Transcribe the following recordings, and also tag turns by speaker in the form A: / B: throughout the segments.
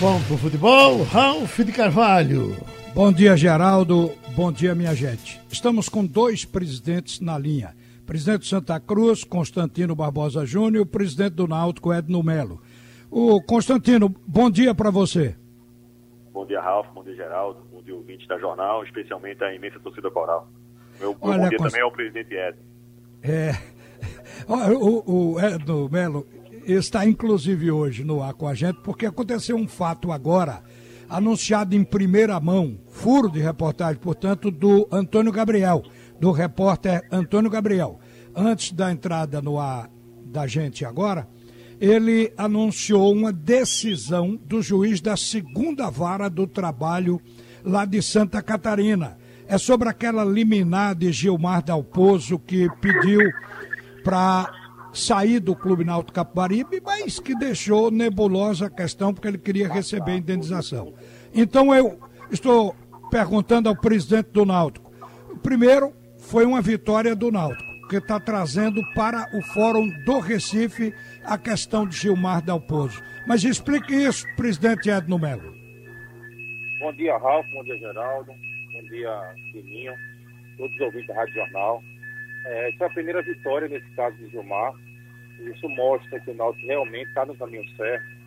A: Vamos pro futebol, Ralf de Carvalho.
B: Bom dia, Geraldo. Bom dia, minha gente. Estamos com dois presidentes na linha. Presidente de Santa Cruz, Constantino Barbosa Júnior, e o presidente do Náutico, Edno Melo. O Constantino, bom dia para você.
C: Bom dia, Ralf. Bom dia, Geraldo. Bom dia, ouvinte da jornal, especialmente a imensa torcida coral. Meu, meu Olha, bom dia Const... também ao presidente Edno.
B: É. O, o Edno Melo está inclusive hoje no ar com a gente, porque aconteceu um fato agora, anunciado em primeira mão, furo de reportagem, portanto, do Antônio Gabriel, do repórter Antônio Gabriel. Antes da entrada no ar da gente agora, ele anunciou uma decisão do juiz da segunda vara do trabalho lá de Santa Catarina. É sobre aquela liminar de Gilmar Dalpozo que pediu para sair do Clube Náutico Capibaribe, mas que deixou nebulosa a questão porque ele queria receber indenização. Então eu estou perguntando ao presidente do Náutico. Primeiro, foi uma vitória do Náutico, que está trazendo para o Fórum do Recife a questão de Gilmar Dalpozo. Mas explique isso, presidente Edno Melo.
D: Bom dia, Ralf, bom dia, Geraldo, bom dia, Sininho, todos os ouvintes da Rádio Jornal. É, essa é a primeira vitória nesse caso de Gilmar. Isso mostra que o Náutico realmente está no caminho certo.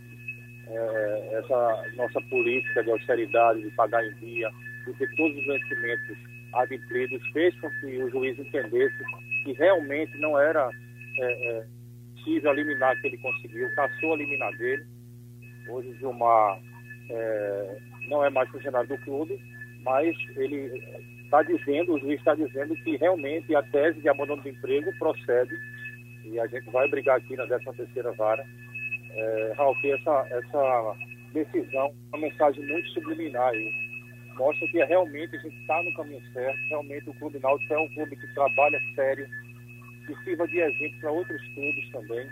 D: É, essa nossa política de austeridade, de pagar em dia, de ter todos os vencimentos adimplidos, fez com que o juiz entendesse que realmente não era é, é, possível eliminar que ele conseguiu, caçou a liminar dele. Hoje o Gilmar é, não é mais funcionário do clube, mas ele está dizendo, o juiz está dizendo que realmente a tese de abandono do emprego procede e a gente vai brigar aqui na 13 terceira vara. É, Ralf, essa, essa decisão uma mensagem muito subliminar aí. Mostra que realmente a gente está no caminho certo, realmente o Clube Náutico é um clube que trabalha sério, que sirva de exemplo para outros clubes também.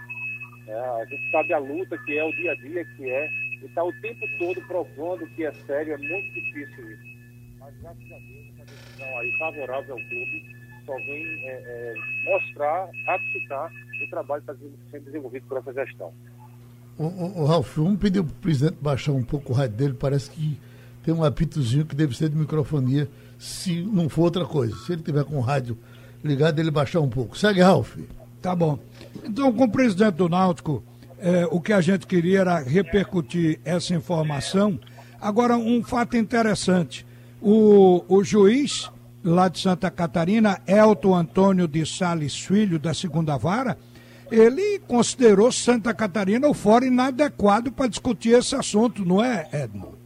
D: É, a gente sabe a luta que é, o dia a dia que é, e está o tempo todo provando que é sério, é muito difícil isso. Mas graças a Deus, essa decisão aí favorável ao clube só vem é, é, mostrar, ratificar o trabalho que está sendo desenvolvido por essa gestão. O,
A: o, o Ralf, vamos pedir para o presidente baixar um pouco o rádio dele, parece que tem um apitozinho que deve ser de microfonia, se não for outra coisa. Se ele tiver com o rádio ligado, ele baixar um pouco. Segue, Ralf.
B: Tá bom. Então, com o presidente do Náutico, é, o que a gente queria era repercutir essa informação. Agora, um fato interessante. O, o juiz lá de Santa Catarina, Elton Antônio de Sales Filho, da segunda vara, ele considerou Santa Catarina o fórum inadequado para discutir esse assunto, não é, Edmo?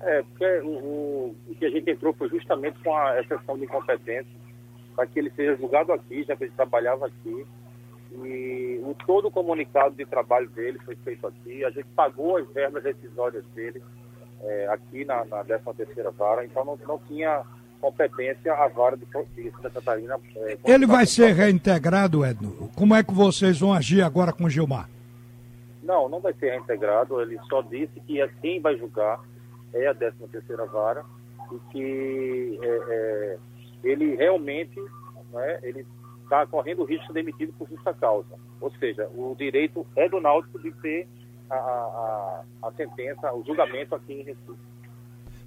D: É, porque o, o, que a gente entrou foi justamente com a exceção de incompetência, para que ele seja julgado aqui, já que ele trabalhava aqui. E o, todo o comunicado de trabalho dele foi feito aqui, a gente pagou as verbas decisórias dele é, aqui na, na 13 terceira vara, então não, não tinha competência a vara de, de Santa Catarina.
B: É, Ele vai ser reintegrado, Edno? Como é que vocês vão agir agora com o Gilmar?
D: Não, não vai ser reintegrado. Ele só disse que é quem vai julgar é a 13 terceira vara e que é, é, ele realmente né, ele está correndo o risco de ser demitido por justa causa. Ou seja, o direito é do Náutico de ter a, a, sentença, o julgamento aqui em Recife.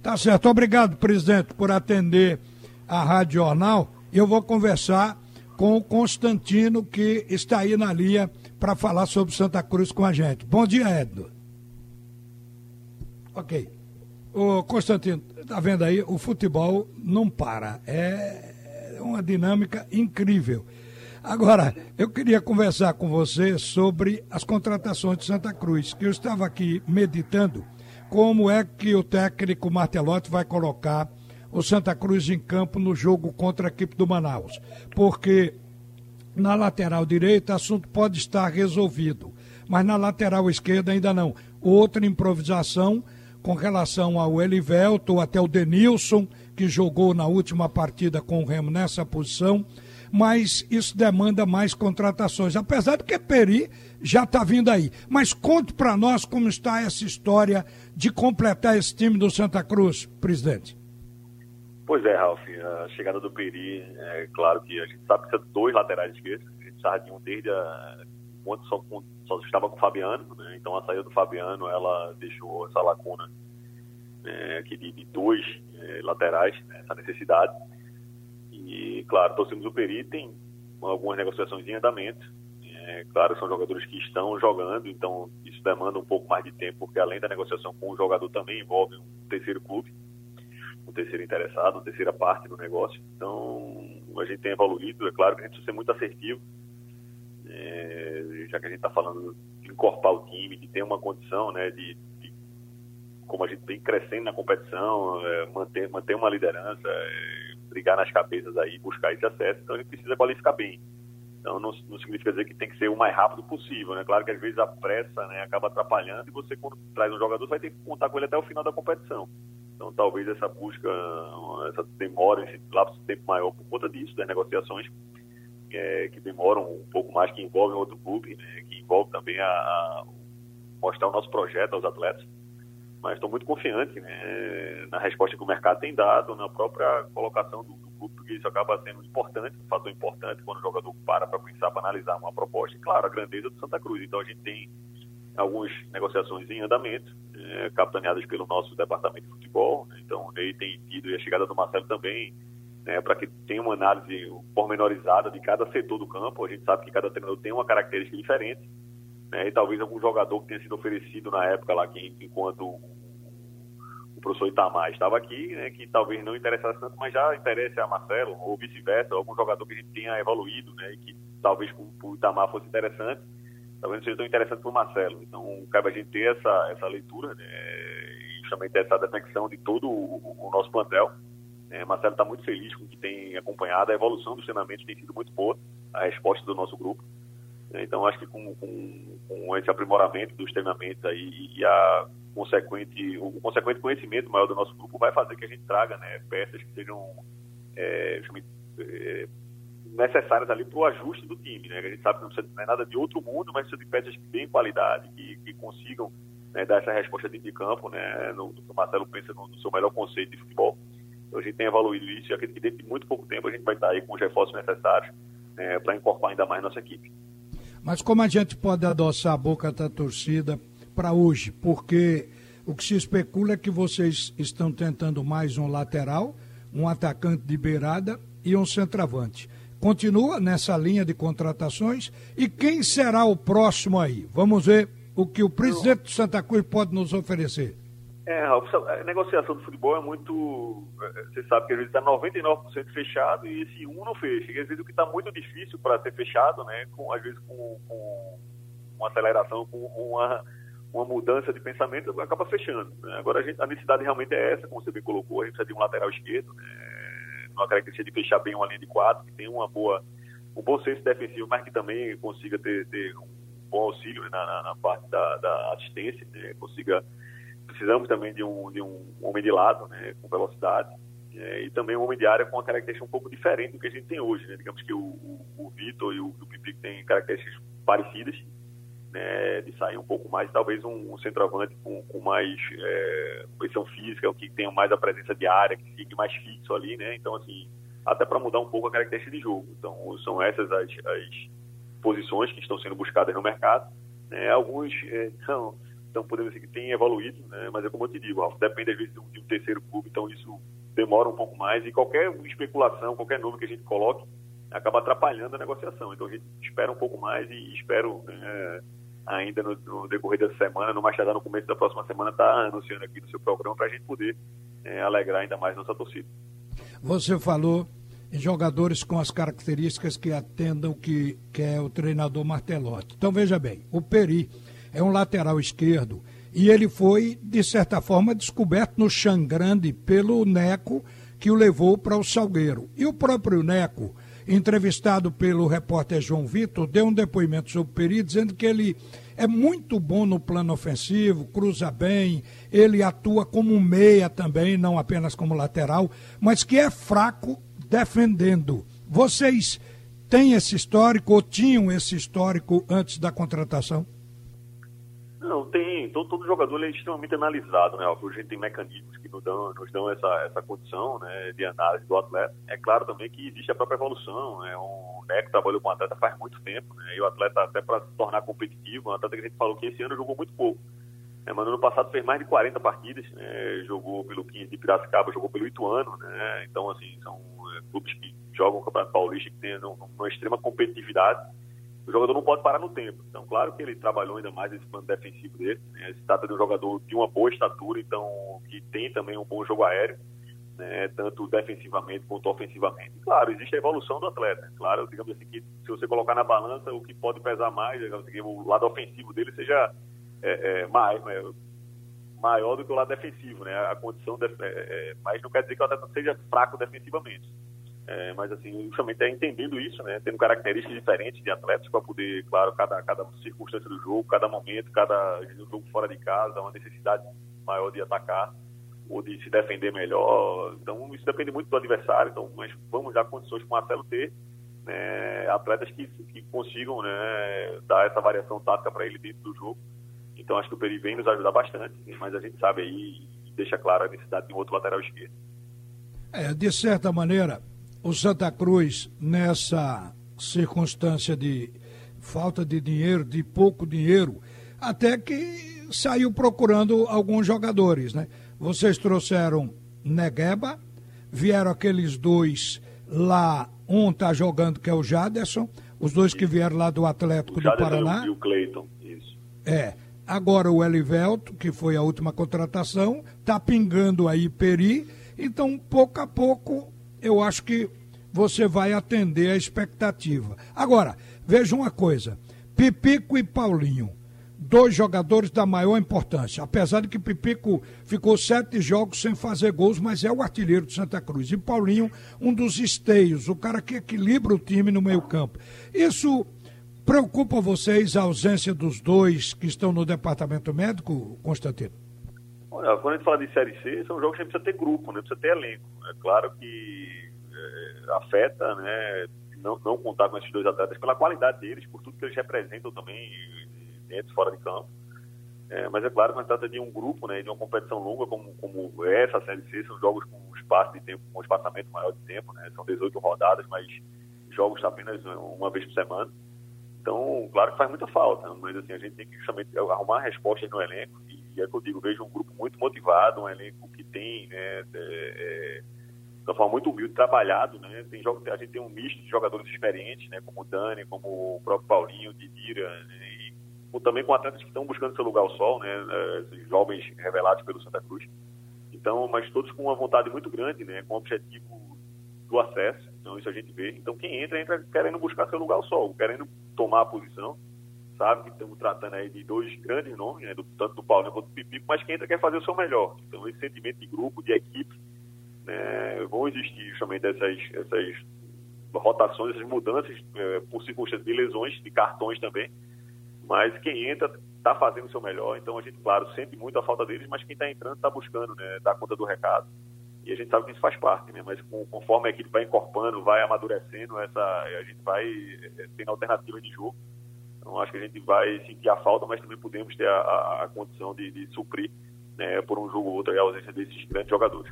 B: Tá certo. Obrigado, presidente, por atender a Rádio Jornal. Eu vou conversar com o Constantino, que está aí na linha para falar sobre Santa Cruz com a gente. Bom dia, Edno. Ok. Ô, Constantino, tá vendo aí? O futebol não para. É uma dinâmica incrível. Agora, eu queria conversar com você sobre as contratações de Santa Cruz, que eu estava aqui meditando como é que o técnico Martelotti vai colocar o Santa Cruz em campo no jogo contra a equipe do Manaus. Porque na lateral direita o assunto pode estar resolvido, mas na lateral esquerda ainda não. Outra improvisação com relação ao Elivelto, até o Denilson, que jogou na última partida com o Remo nessa posição, mas isso demanda mais contratações, apesar de que Peri já está vindo aí. Mas conte para nós como está essa história de completar esse time do Santa Cruz, presidente.
C: Pois é, Ralf, a chegada do Peri, é claro que a gente sabe que são dois laterais esquerdos, a gente sabe de um desde a conta só, só estava com o Fabiano, né? então a saída do Fabiano ela deixou essa lacuna né, aqui de, de dois é, laterais, né, essa necessidade. E, claro, torcemos o Peri, tem algumas negociações em andamento. É, claro, são jogadores que estão jogando, então isso demanda um pouco mais de tempo, porque além da negociação com o jogador também envolve um terceiro clube, um terceiro interessado, uma terceira parte do negócio. Então, a gente tem evoluído, é claro que a gente precisa ser muito assertivo, é, já que a gente está falando de encorpar o time, de ter uma condição, né, de, de como a gente vem crescendo na competição, é, manter, manter uma liderança, é, brigar nas cabeças aí, buscar esse acesso, então gente precisa qualificar bem. Então não, não, significa dizer que tem que ser o mais rápido possível, né? Claro que às vezes a pressa né, acaba atrapalhando e você quando traz um jogador vai ter que contar com ele até o final da competição. Então talvez essa busca, essa demora, esse lapso de tempo maior por conta disso, das negociações é, que demoram um pouco mais, que envolvem outro clube, né, que envolve também a, a, mostrar o nosso projeto aos atletas. Mas estou muito confiante né, na resposta que o mercado tem dado, na própria colocação do, do clube, porque isso acaba sendo importante, um fator importante quando o jogador para para pensar, para analisar uma proposta. E, claro, a grandeza do Santa Cruz. Então a gente tem algumas negociações em andamento, é, capitaneadas pelo nosso departamento de futebol. Né, então, ele tem tido, e a chegada do Marcelo também, né, para que tenha uma análise pormenorizada de cada setor do campo. A gente sabe que cada treinador tem uma característica diferente, né, e talvez algum jogador que tenha sido oferecido na época lá, que enquanto o professor Itamar estava aqui, né, que talvez não interessasse tanto, mas já interesse a Marcelo, ou vice-versa, algum jogador que a gente tenha evoluído, né, e que talvez para o Itamar fosse interessante, talvez não seja tão interessante para o Marcelo. Então, cabe a gente ter essa, essa leitura, né, e justamente essa detecção de todo o, o nosso plantel, é, Marcelo está muito feliz com o que tem acompanhado. A evolução dos treinamentos tem sido muito boa, a resposta do nosso grupo. É, então, acho que com, com, com, esse aprimoramento dos treinamentos aí e a consequente, o consequente conhecimento maior do nosso grupo vai fazer que a gente traga né, peças que sejam é, é, necessárias ali para o ajuste do time. Né? A gente sabe que não, precisa, não é nada de outro mundo, mas precisa de peças que têm qualidade, que, que consigam né, dar essa resposta dentro de campo, né, no, no que o Marcelo pensa no, no seu melhor conceito de futebol. Então, a gente tem evoluído isso e acredito que dentro de muito pouco tempo a gente vai estar aí com os reforços necessários né, para incorporar ainda mais nossa equipe.
B: Mas como a gente pode adoçar a boca da torcida para hoje? Porque o que se especula é que vocês estão tentando mais um lateral, um atacante de beirada e um centroavante. Continua nessa linha de contratações e quem será o próximo aí? Vamos ver o que o presidente do Santa Cruz pode nos oferecer.
C: É, Ralf, a negociação do futebol é muito. É, você sabe que às vezes está 99% fechado e esse um não fecha. E às vezes o que está muito difícil para ser fechado, né, com, às vezes com, com uma aceleração, com uma, uma mudança de pensamento, acaba fechando. Né? Agora a, gente, a necessidade realmente é essa, como você bem colocou, a gente precisa de um lateral esquerdo, né, uma característica de fechar bem uma linha de quatro, que tem uma boa, um bom senso defensivo, mas que também consiga ter, ter um bom auxílio né, na, na, parte da, da assistência, né, consiga precisamos também de um, de um homem de lado, né, com velocidade, é, e também um homem de área com uma característica um pouco diferente do que a gente tem hoje. Né? Digamos que o, o, o Vitor e o, o Pipico têm características parecidas, né, de sair um pouco mais, talvez um, um centroavante com, com mais é, posição física, que tenha mais a presença de área, que fique mais fixo ali, né? Então, assim, até para mudar um pouco a característica de jogo. Então, são essas as, as posições que estão sendo buscadas no mercado. Né? Alguns é, são então podemos dizer que tem evoluído, né? mas é como eu te digo, depende às vezes de um, terceiro clube, então isso demora um pouco mais e qualquer especulação, qualquer nome que a gente coloque acaba atrapalhando a negociação. Então a gente espera um pouco mais e espero né, ainda no, no, decorrer dessa semana, no mais tardar no começo da próxima semana, estar tá anunciando aqui no seu programa para a gente poder é, alegrar ainda mais nossa torcida.
B: Você falou em jogadores com as características que atendam que, que é o treinador Martelotti. Então veja bem, o Peri é um lateral esquerdo, e ele foi, de certa forma, descoberto no Xangrande pelo Neco, que o levou para o Salgueiro. E o próprio Neco, entrevistado pelo repórter João Vitor, deu um depoimento sobre o Peri, dizendo que ele é muito bom no plano ofensivo, cruza bem, ele atua como meia também, não apenas como lateral, mas que é fraco defendendo. Vocês têm esse histórico ou tinham esse histórico antes da contratação?
C: Não, tem. Todo, todo jogador é extremamente analisado, né? A gente tem mecanismos que nos dão, nos dão essa, essa condição né, de análise do atleta. É claro também que existe a própria evolução. Né? Um Neco trabalhou com o atleta faz muito tempo, né? E o atleta, até para se tornar competitivo, um atleta que a gente falou que esse ano jogou muito pouco. É, mas no ano passado fez mais de 40 partidas, né? jogou pelo 15 de Piracicaba, jogou pelo Ituano, né? Então, assim, são é, clubes que jogam o Campeonato Paulista que tem uma extrema competitividade o jogador não pode parar no tempo. Então, claro que ele trabalhou ainda mais esse plano defensivo dele. Né? Se trata de um jogador de uma boa estatura, então que tem também um bom jogo aéreo, né? tanto defensivamente quanto ofensivamente. E, claro, existe a evolução do atleta. Claro, digamos assim, que se você colocar na balança, o que pode pesar mais, digamos assim, o lado ofensivo dele seja é, é, mais, é, maior do que o lado defensivo, né? A condição, de, é, é, mas não quer dizer que o atleta seja fraco defensivamente. É, mas assim, justamente é entendendo isso, né, tendo características diferentes de atletas para poder, claro, cada, cada circunstância do jogo, cada momento, cada jogo fora de casa, uma necessidade maior de atacar ou de se defender melhor. Então isso depende muito do adversário. Então, mas vamos dar condições para o Marcelo ter né, atletas que, que consigam né, dar essa variação tática para ele dentro do jogo. Então acho que o Peri vem nos ajudar bastante, mas a gente sabe aí deixa clara a necessidade de um outro lateral esquerdo.
B: É, de certa maneira, o Santa Cruz, nessa circunstância de falta de dinheiro, de pouco dinheiro, até que saiu procurando alguns jogadores, né? Vocês trouxeram Negueba, vieram aqueles dois lá, um tá jogando que é o Jaderson, os dois que vieram lá do Atlético do Paraná.
C: E o Cleiton, isso.
B: É. Agora o Elivelto, que foi a última contratação, tá pingando aí Peri, então pouco a pouco eu acho que você vai atender a expectativa. Agora, veja uma coisa: Pipico e Paulinho, dois jogadores da maior importância. Apesar de que Pipico ficou sete jogos sem fazer gols, mas é o artilheiro de Santa Cruz. E Paulinho, um dos esteios, o cara que equilibra o time no meio-campo. Isso preocupa vocês a ausência dos dois que estão no departamento médico, Constantino?
C: Olha, quando a gente fala de Série C, são jogos que precisa ter grupo, né? precisa ter elenco. É claro que é, afeta né, não, não contar com esses dois atletas pela qualidade deles, por tudo que eles representam também dentro e fora de campo. É, mas é claro que quando trata de um grupo, né, de uma competição longa como, como essa, Série C, são jogos com espaço de tempo, com espaçamento maior de tempo, né, são 18 rodadas, mas jogos apenas uma vez por semana. Então, claro que faz muita falta, mas assim, a gente tem que justamente arrumar respostas no elenco e é que eu digo, vejo um grupo muito motivado, um elenco que tem né, é, é, de uma forma muito humilde, trabalhado, né? Tem a gente tem um misto de jogadores experientes, né? Como o Dani, como o próprio Paulinho, Didira, né? e também com atletas que estão buscando seu lugar ao sol, né? Esses jovens revelados pelo Santa Cruz. Então, mas todos com uma vontade muito grande, né? Com o objetivo do acesso. Então, isso a gente vê. Então, quem entra, entra querendo buscar seu lugar ao sol, querendo tomar a posição. Sabe que estamos tratando aí de dois grandes nomes, né? Do, tanto do Paulo quanto do Pipico, mas quem entra quer fazer o seu melhor. Então, esse sentimento de grupo, de equipe, né? Vão existir justamente essas, essas rotações, essas mudanças é, por circunstâncias de lesões, de cartões também. Mas quem entra está fazendo o seu melhor. Então, a gente, claro, sente muito a falta deles, mas quem está entrando está buscando né? dar conta do recado e a gente sabe que isso faz parte, né? Mas conforme a equipe vai encorpando, vai amadurecendo, essa, a gente vai eh, tendo alternativas de jogo. Então acho que a gente vai sentir a falta, mas também podemos ter a, a, condição de, de suprir né, por um jogo ou outro a ausência desses grandes jogadores.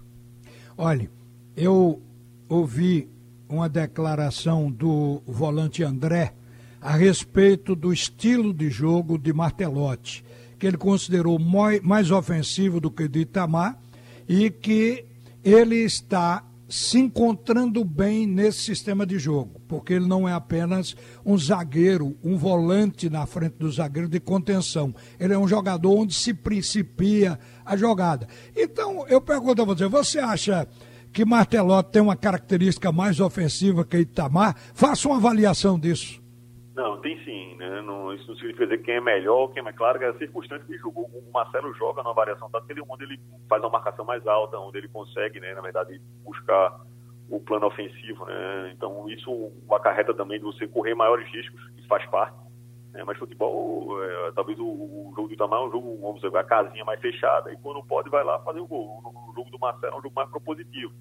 B: Olha, eu ouvi uma declaração do volante André a respeito do estilo de jogo de Martelotti, que ele considerou mais ofensivo do que o de Itamar e que ele está se encontrando bem nesse sistema de jogo, porque ele não é apenas um zagueiro, um volante na frente do zagueiro de contenção. Ele é um jogador onde se principia a jogada. Então, eu pergunto a você, você acha que Martelotti tem uma característica mais ofensiva que Itamar? Faça uma avaliação disso.
C: Não, tem sim, né? Não, isso não significa dizer quem é melhor, quem é mais claro, que é a circunstância que jogou. O Marcelo joga numa variação tática onde ele faz uma marcação mais alta, onde ele consegue, né, na verdade, buscar o plano ofensivo, né? Então isso acarreta também de você correr maiores riscos, isso faz parte. Né? Mas futebol, é, talvez o, o, jogo do Itamar é um jogo, vamos dizer, a casinha mais fechada, e quando pode vai lá fazer o gol. O, jogo do Marcelo é um jogo mais propositivo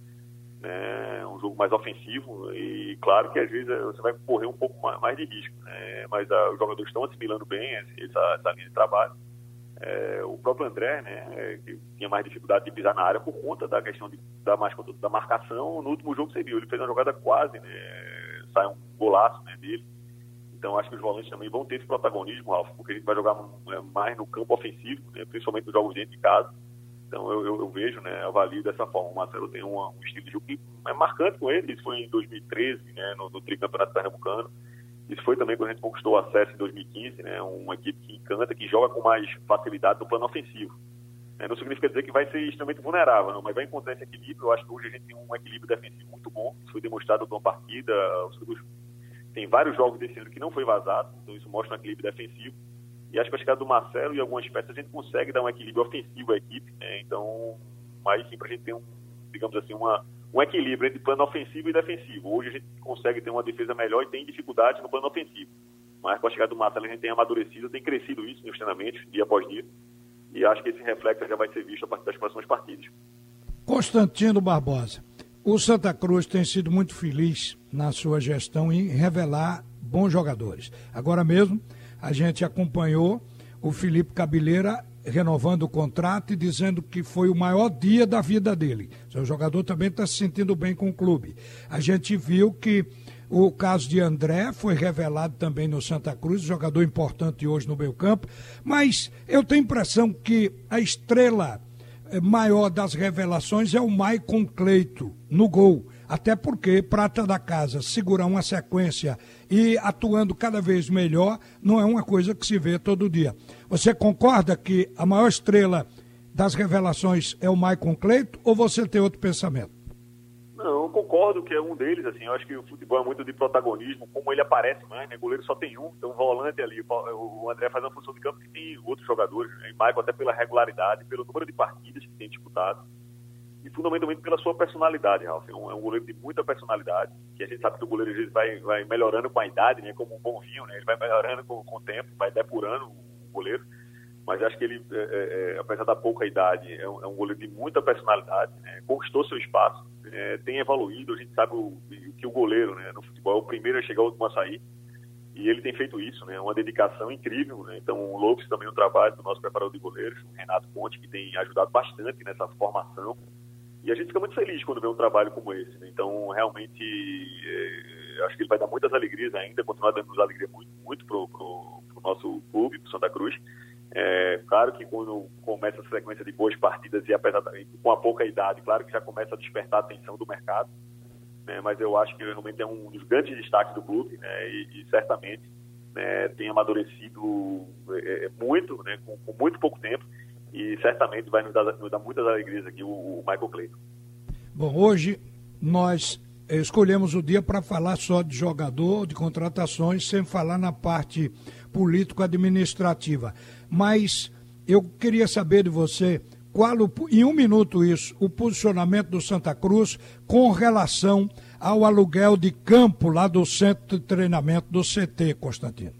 C: né, um jogo mais ofensivo e claro que às vezes você vai correr um pouco mais, de risco, né, mas ah, os jogadores estão assimilando bem essa, essa linha de trabalho é, o próprio André, né, que tinha mais dificuldade de pisar na área por conta da questão de, da, mais, da marcação. No último jogo você viu, ele fez uma jogada quase, né, sai um golaço né, dele. Então acho que os volantes também vão ter esse protagonismo, Ralf, porque a gente vai jogar mais no campo ofensivo, né, principalmente nos jogos dentro de casa. Então eu, eu, eu vejo, né, avalio dessa forma. O Marcelo tem um, um estilo de jogo que é marcante com ele, isso foi em 2013, né, no, no tricampeonato pernambucano. Isso foi também quando a gente conquistou o acesso em 2015, né? Uma equipe que encanta, que joga com mais facilidade no plano ofensivo. É, não significa dizer que vai ser extremamente vulnerável, não, mas vai encontrar esse equilíbrio. Eu acho que hoje a gente tem um equilíbrio defensivo muito bom. Isso foi demonstrado numa partida. Tem vários jogos desse ano que não foi vazado, então isso mostra um equilíbrio defensivo. E acho que a chegada do Marcelo e algumas peças a gente consegue dar um equilíbrio ofensivo à equipe. Né? Então, mais sim, para a gente ter um, digamos assim, uma, um equilíbrio entre plano ofensivo e defensivo. Hoje a gente consegue ter uma defesa melhor e tem dificuldade no plano ofensivo. Mas com a chegada do Marcelo a gente tem amadurecido, tem crescido isso nos treinamentos, dia após dia. E acho que esse reflexo já vai ser visto a partir das próximas partidas.
B: Constantino Barbosa, o Santa Cruz tem sido muito feliz na sua gestão em revelar bons jogadores. Agora mesmo, a gente acompanhou o Felipe Cabeleira renovando o contrato e dizendo que foi o maior dia da vida dele. O jogador também está se sentindo bem com o clube. A gente viu que o caso de André foi revelado também no Santa Cruz, jogador importante hoje no meio campo, mas eu tenho a impressão que a estrela eh, maior das revelações é o Maicon Cleito, no gol. Até porque Prata da Casa segurar uma sequência e atuando cada vez melhor não é uma coisa que se vê todo dia. Você concorda que a maior estrela das revelações é o Maicon Cleito ou você tem outro pensamento?
C: Não, eu concordo que é um deles, assim, eu acho que o futebol é muito de protagonismo, como ele aparece mais, né, goleiro só tem um, então volante ali, o André faz uma função de campo que tem outros jogadores, né, e Maicon até pela regularidade, pelo número de partidas que tem disputado, e fundamentalmente pela sua personalidade, Ralf. É um, é um, goleiro de muita personalidade, que a gente sabe que o goleiro às vezes vai, vai melhorando com a idade, né, como um bom vinho, né, ele vai melhorando com, com o tempo, vai depurando o goleiro. Mas acho que ele, é, é, é apesar da pouca idade, é um, é um goleiro de muita personalidade, né, conquistou seu espaço, é, tem evoluído. A gente sabe o, que o goleiro né, no futebol é o primeiro a chegar, o último a sair. E ele tem feito isso, né? Uma dedicação incrível, né? Então, o Lopes também o trabalho do nosso preparador de goleiros, o Renato Ponte, que tem ajudado bastante nessa formação. E a gente fica muito feliz quando vê um trabalho como esse. Né? Então, realmente, é, acho que ele vai dar muitas alegrias ainda, continuar dando alegria muito, muito para o nosso clube, para Santa Cruz. É, claro que quando começa a sequência de boas partidas e apesar de, com a pouca idade, claro que já começa a despertar a atenção do mercado. Né? Mas eu acho que realmente é um dos grandes destaques do clube né? e, e certamente né, tem amadurecido é, é muito, né? com, com muito pouco tempo e certamente vai nos dar, nos dar muitas alegrias aqui o, o Michael Clayton.
B: Bom, hoje nós escolhemos o dia para falar só de jogador, de contratações, sem falar na parte político-administrativa. Mas eu queria saber de você qual, o, em um minuto isso, o posicionamento do Santa Cruz com relação ao aluguel de campo lá do centro de treinamento do CT, Constantino.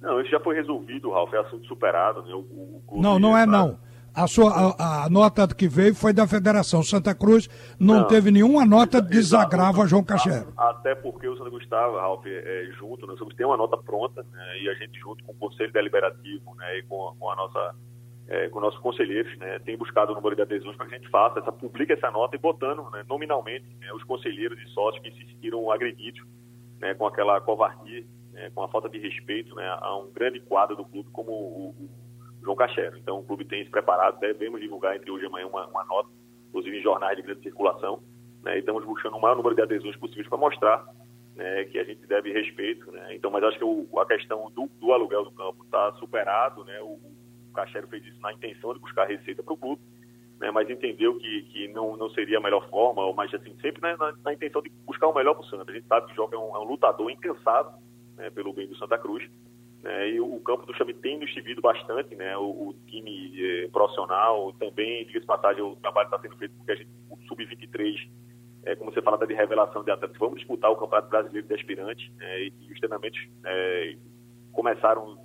C: Não, isso já foi resolvido, Ralf, é assunto superado. Né? O,
B: o não, não é não. A, sua, a, a, nota que veio foi da Federação. Santa Cruz não, não. teve nenhuma nota de desagravo a João Cacheiro.
C: Até porque o Santa Cruz estava, Ralf, é, junto, nós tem uma nota pronta, né, e a gente junto com o Conselho Deliberativo né, e com, com a nossa é, com nossos conselheiros, né, tem buscado o número de adesões para que a gente faça, essa, publique essa nota e botando né, nominalmente né, os conselheiros e sócios que se sentiram agredidos né, com aquela covardia, né, com a falta de respeito né, a um grande quadro do clube como o, o João Cachero. Então o clube tem se preparado, devemos divulgar entre hoje e amanhã uma, uma nota, inclusive em jornais de grande circulação, né, e estamos buscando o maior número de adesões possíveis para mostrar né, que a gente deve respeito. Né? Então, mas acho que o, a questão do, do, aluguel do campo está superado, né? o, o Cachero fez isso na intenção de buscar receita para o clube, né, mas entendeu que, que não, não seria a melhor forma, mas assim, sempre né, na, na, intenção de buscar o melhor para o Santa. A gente sabe que o Joga é um, é um lutador incansável né, pelo bem do Santa Cruz, né, e o campo do Chame tem servido bastante, né, o, o time eh, profissional também, diga-se passagem, o trabalho está sendo feito porque a gente, o Sub-23, é, como você fala, está de revelação de atletas, vamos disputar o Campeonato Brasileiro de Aspirantes, né, e, e, os treinamentos é, começaram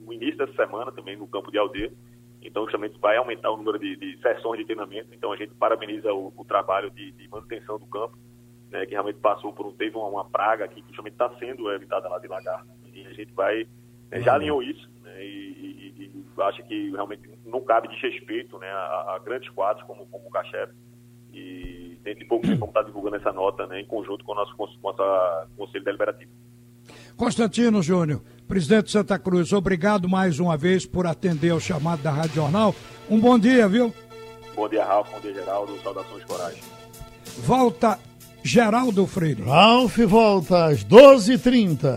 C: no início dessa semana também no campo de aldeia, então justamente vai aumentar o número de, de sessões de treinamento, então a gente parabeniza o, o trabalho de, de, manutenção do campo, né, que realmente passou por um, teve uma, uma praga aqui que justamente está sendo evitada lá de lagarto, e a gente vai é, já alinhou isso, né, e, e, acha que realmente não cabe desrespeito né, a, a grandes quadros como, como o Cachep. E dentro de pouco tempo vamos estar divulgando essa nota né, em conjunto com o nosso, com Conselho Deliberativo.
B: Constantino Júnior, presidente de Santa Cruz, obrigado mais uma vez por atender ao chamado da Rádio Jornal. Um bom dia, viu?
C: Bom dia, Ralf. Bom dia, Geraldo. Saudações Coragem.
B: Volta Geraldo Freire.
A: Ralf volta às 12h30.